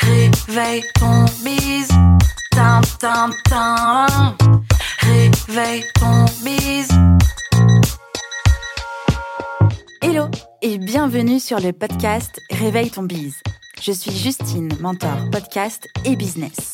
Réveille ton bise. Tin, tin, tin. Réveille ton bise. Hello et bienvenue sur le podcast Réveille ton bise. Je suis Justine, mentor podcast et business.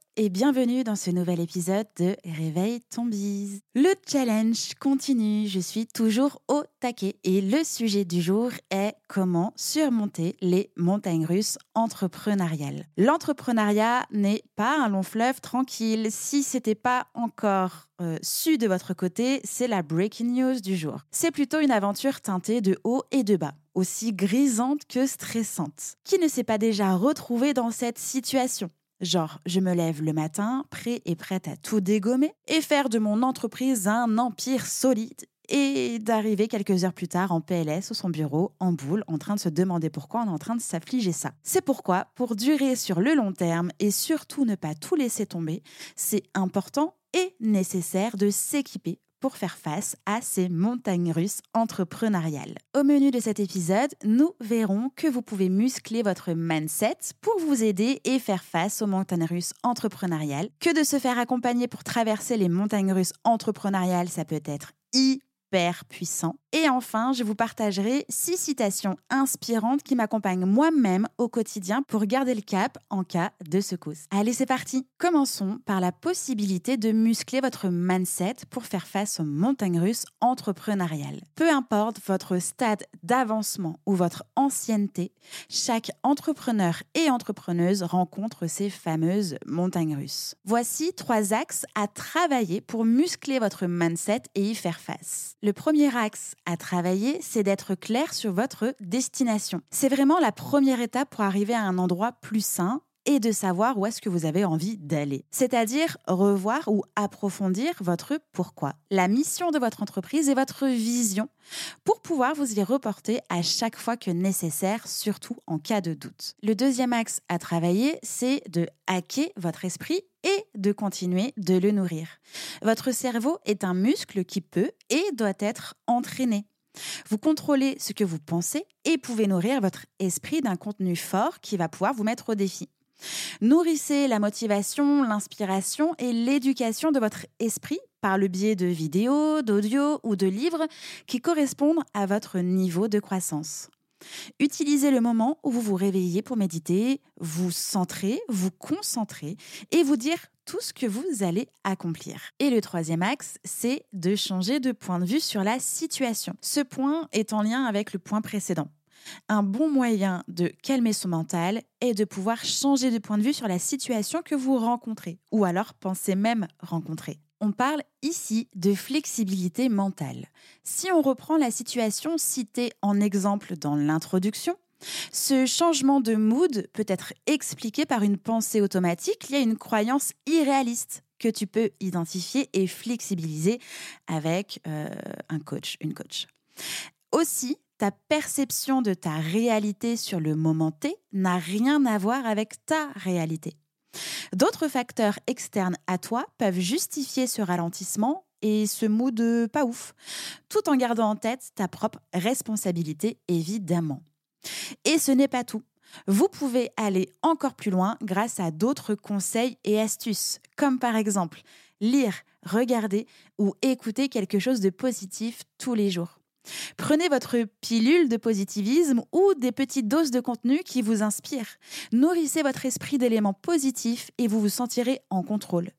et bienvenue dans ce nouvel épisode de Réveille ton bise. Le challenge continue, je suis toujours au taquet et le sujet du jour est comment surmonter les montagnes russes entrepreneuriales. L'entrepreneuriat n'est pas un long fleuve tranquille. Si c'était pas encore euh, su de votre côté, c'est la breaking news du jour. C'est plutôt une aventure teintée de haut et de bas aussi grisante que stressante. Qui ne s'est pas déjà retrouvé dans cette situation Genre, je me lève le matin, prêt et prête à tout dégommer et faire de mon entreprise un empire solide et d'arriver quelques heures plus tard en PLS ou son bureau, en boule, en train de se demander pourquoi on est en train de s'affliger ça. C'est pourquoi, pour durer sur le long terme et surtout ne pas tout laisser tomber, c'est important et nécessaire de s'équiper pour faire face à ces montagnes russes entrepreneuriales. Au menu de cet épisode, nous verrons que vous pouvez muscler votre mindset pour vous aider et faire face aux montagnes russes entrepreneuriales, que de se faire accompagner pour traverser les montagnes russes entrepreneuriales, ça peut être hyper puissant. Et enfin, je vous partagerai six citations inspirantes qui m'accompagnent moi-même au quotidien pour garder le cap en cas de secousse. Allez, c'est parti. Commençons par la possibilité de muscler votre mindset pour faire face aux montagnes russes entrepreneuriales. Peu importe votre stade d'avancement ou votre ancienneté, chaque entrepreneur et entrepreneuse rencontre ces fameuses montagnes russes. Voici trois axes à travailler pour muscler votre mindset et y faire face. Le premier axe à travailler, c'est d'être clair sur votre destination. C'est vraiment la première étape pour arriver à un endroit plus sain et de savoir où est-ce que vous avez envie d'aller. C'est-à-dire revoir ou approfondir votre pourquoi, la mission de votre entreprise et votre vision pour pouvoir vous y reporter à chaque fois que nécessaire, surtout en cas de doute. Le deuxième axe à travailler, c'est de hacker votre esprit et de continuer de le nourrir. Votre cerveau est un muscle qui peut et doit être entraîné. Vous contrôlez ce que vous pensez et pouvez nourrir votre esprit d'un contenu fort qui va pouvoir vous mettre au défi. Nourrissez la motivation, l'inspiration et l'éducation de votre esprit par le biais de vidéos, d'audio ou de livres qui correspondent à votre niveau de croissance. Utilisez le moment où vous vous réveillez pour méditer, vous centrer, vous concentrer et vous dire tout ce que vous allez accomplir. Et le troisième axe, c'est de changer de point de vue sur la situation. Ce point est en lien avec le point précédent. Un bon moyen de calmer son mental est de pouvoir changer de point de vue sur la situation que vous rencontrez, ou alors pensez même rencontrer. On parle ici de flexibilité mentale. Si on reprend la situation citée en exemple dans l'introduction, ce changement de mood peut être expliqué par une pensée automatique liée à une croyance irréaliste que tu peux identifier et flexibiliser avec euh, un coach, une coach. Aussi, ta perception de ta réalité sur le moment T n'a rien à voir avec ta réalité. D'autres facteurs externes à toi peuvent justifier ce ralentissement et ce mood pas ouf, tout en gardant en tête ta propre responsabilité, évidemment. Et ce n'est pas tout. Vous pouvez aller encore plus loin grâce à d'autres conseils et astuces, comme par exemple lire, regarder ou écouter quelque chose de positif tous les jours. Prenez votre pilule de positivisme ou des petites doses de contenu qui vous inspirent. Nourrissez votre esprit d'éléments positifs et vous vous sentirez en contrôle.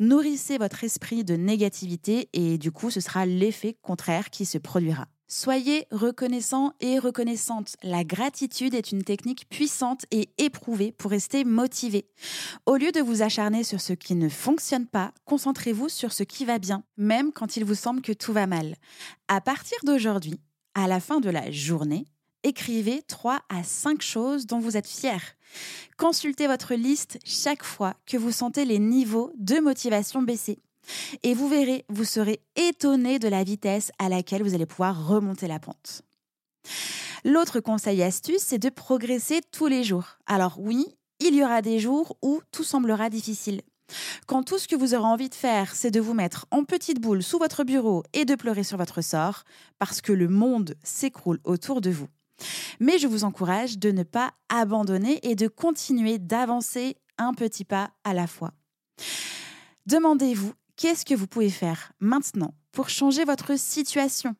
Nourrissez votre esprit de négativité et du coup ce sera l'effet contraire qui se produira. Soyez reconnaissant et reconnaissante. La gratitude est une technique puissante et éprouvée pour rester motivé. Au lieu de vous acharner sur ce qui ne fonctionne pas, concentrez-vous sur ce qui va bien, même quand il vous semble que tout va mal. À partir d'aujourd'hui, à la fin de la journée, Écrivez 3 à 5 choses dont vous êtes fier. Consultez votre liste chaque fois que vous sentez les niveaux de motivation baisser. Et vous verrez, vous serez étonné de la vitesse à laquelle vous allez pouvoir remonter la pente. L'autre conseil astuce, c'est de progresser tous les jours. Alors oui, il y aura des jours où tout semblera difficile. Quand tout ce que vous aurez envie de faire, c'est de vous mettre en petite boule sous votre bureau et de pleurer sur votre sort, parce que le monde s'écroule autour de vous. Mais je vous encourage de ne pas abandonner et de continuer d'avancer un petit pas à la fois. Demandez-vous qu'est-ce que vous pouvez faire maintenant pour changer votre situation?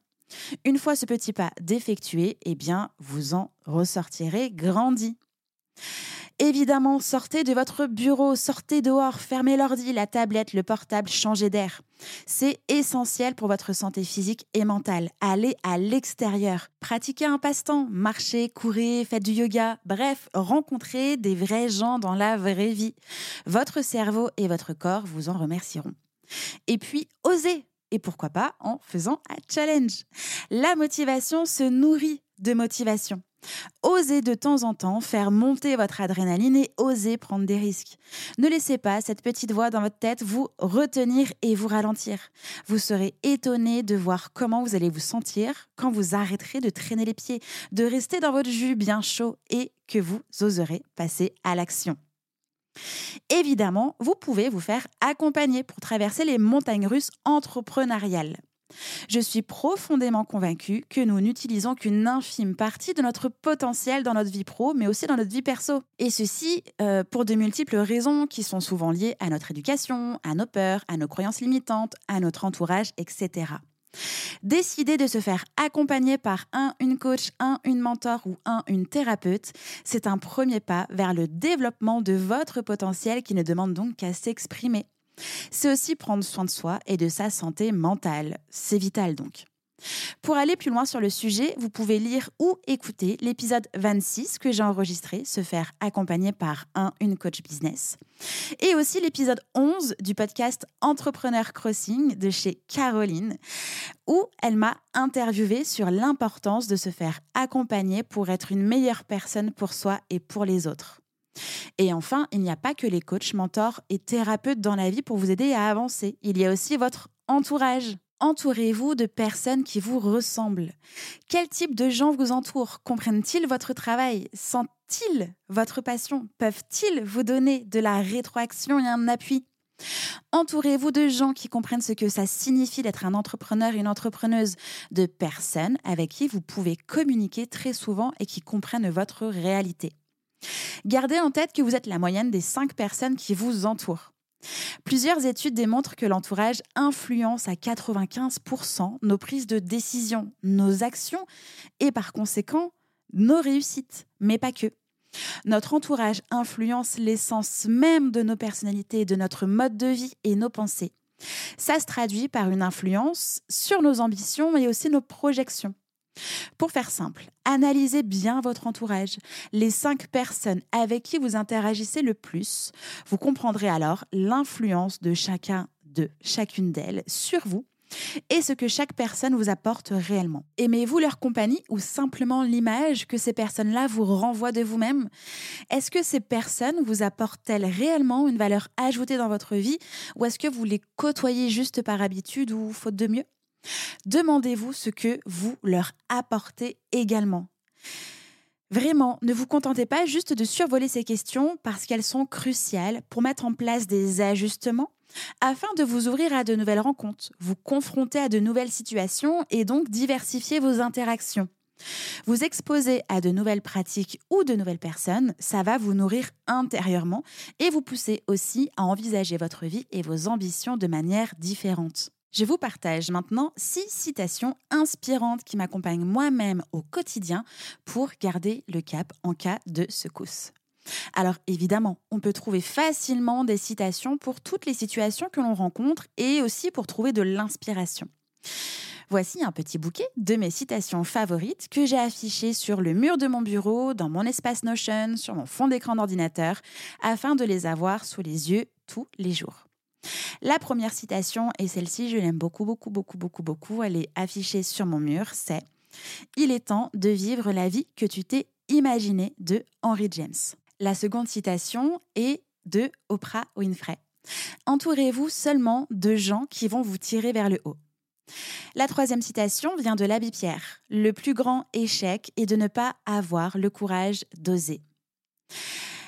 Une fois ce petit pas défectué, eh bien, vous en ressortirez grandi. Évidemment, sortez de votre bureau, sortez dehors, fermez l'ordi, la tablette, le portable, changez d'air. C'est essentiel pour votre santé physique et mentale. Allez à l'extérieur, pratiquez un passe-temps, marchez, courez, faites du yoga, bref, rencontrez des vrais gens dans la vraie vie. Votre cerveau et votre corps vous en remercieront. Et puis, osez, et pourquoi pas en faisant un challenge. La motivation se nourrit de motivation. Osez de temps en temps faire monter votre adrénaline et osez prendre des risques. Ne laissez pas cette petite voix dans votre tête vous retenir et vous ralentir. Vous serez étonné de voir comment vous allez vous sentir quand vous arrêterez de traîner les pieds, de rester dans votre jus bien chaud et que vous oserez passer à l'action. Évidemment, vous pouvez vous faire accompagner pour traverser les montagnes russes entrepreneuriales. Je suis profondément convaincue que nous n'utilisons qu'une infime partie de notre potentiel dans notre vie pro, mais aussi dans notre vie perso. Et ceci euh, pour de multiples raisons qui sont souvent liées à notre éducation, à nos peurs, à nos croyances limitantes, à notre entourage, etc. Décider de se faire accompagner par un, une coach, un, une mentor ou un, une thérapeute, c'est un premier pas vers le développement de votre potentiel qui ne demande donc qu'à s'exprimer. C'est aussi prendre soin de soi et de sa santé mentale. C'est vital donc. Pour aller plus loin sur le sujet, vous pouvez lire ou écouter l'épisode 26 que j'ai enregistré, se faire accompagner par un, une coach business. Et aussi l'épisode 11 du podcast Entrepreneur Crossing de chez Caroline, où elle m'a interviewé sur l'importance de se faire accompagner pour être une meilleure personne pour soi et pour les autres. Et enfin, il n'y a pas que les coachs, mentors et thérapeutes dans la vie pour vous aider à avancer. Il y a aussi votre entourage. Entourez-vous de personnes qui vous ressemblent. Quel type de gens vous entourent? Comprennent-ils votre travail? Sentent-ils votre passion? Peuvent-ils vous donner de la rétroaction et un appui? Entourez-vous de gens qui comprennent ce que ça signifie d'être un entrepreneur et une entrepreneuse, de personnes avec qui vous pouvez communiquer très souvent et qui comprennent votre réalité. Gardez en tête que vous êtes la moyenne des cinq personnes qui vous entourent. Plusieurs études démontrent que l'entourage influence à 95% nos prises de décision, nos actions et par conséquent nos réussites, mais pas que. Notre entourage influence l'essence même de nos personnalités, de notre mode de vie et nos pensées. Ça se traduit par une influence sur nos ambitions, mais aussi nos projections. Pour faire simple, analysez bien votre entourage, les cinq personnes avec qui vous interagissez le plus. Vous comprendrez alors l'influence de chacun de chacune d'elles sur vous et ce que chaque personne vous apporte réellement. Aimez-vous leur compagnie ou simplement l'image que ces personnes-là vous renvoient de vous-même? Est-ce que ces personnes vous apportent-elles réellement une valeur ajoutée dans votre vie ou est-ce que vous les côtoyez juste par habitude ou faute de mieux? Demandez-vous ce que vous leur apportez également. Vraiment, ne vous contentez pas juste de survoler ces questions parce qu'elles sont cruciales pour mettre en place des ajustements afin de vous ouvrir à de nouvelles rencontres, vous confronter à de nouvelles situations et donc diversifier vos interactions. Vous exposer à de nouvelles pratiques ou de nouvelles personnes, ça va vous nourrir intérieurement et vous pousser aussi à envisager votre vie et vos ambitions de manière différente. Je vous partage maintenant six citations inspirantes qui m'accompagnent moi-même au quotidien pour garder le cap en cas de secousse. Alors évidemment, on peut trouver facilement des citations pour toutes les situations que l'on rencontre et aussi pour trouver de l'inspiration. Voici un petit bouquet de mes citations favorites que j'ai affichées sur le mur de mon bureau, dans mon espace Notion, sur mon fond d'écran d'ordinateur, afin de les avoir sous les yeux tous les jours. La première citation, et celle-ci, je l'aime beaucoup, beaucoup, beaucoup, beaucoup, beaucoup, elle est affichée sur mon mur, c'est Il est temps de vivre la vie que tu t'es imaginée de Henry James. La seconde citation est de Oprah Winfrey. Entourez-vous seulement de gens qui vont vous tirer vers le haut. La troisième citation vient de l'abbé Pierre. Le plus grand échec est de ne pas avoir le courage d'oser.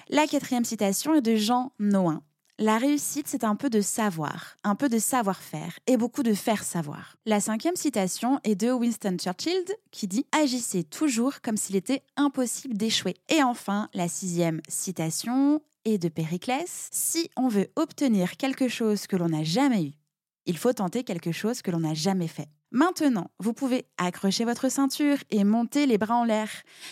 La quatrième citation est de Jean Noin. La réussite, c'est un peu de savoir, un peu de savoir-faire et beaucoup de faire savoir. La cinquième citation est de Winston Churchill qui dit Agissez toujours comme s'il était impossible d'échouer. Et enfin, la sixième citation est de Périclès Si on veut obtenir quelque chose que l'on n'a jamais eu, il faut tenter quelque chose que l'on n'a jamais fait. Maintenant, vous pouvez accrocher votre ceinture et monter les bras en l'air.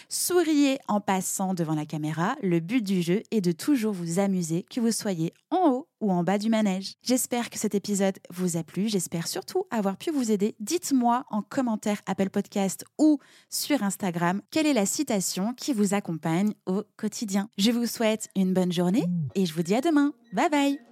Souriez en passant devant la caméra. Le but du jeu est de toujours vous amuser, que vous soyez en haut ou en bas du manège. J'espère que cet épisode vous a plu. J'espère surtout avoir pu vous aider. Dites-moi en commentaire Apple Podcast ou sur Instagram quelle est la citation qui vous accompagne au quotidien. Je vous souhaite une bonne journée et je vous dis à demain. Bye bye.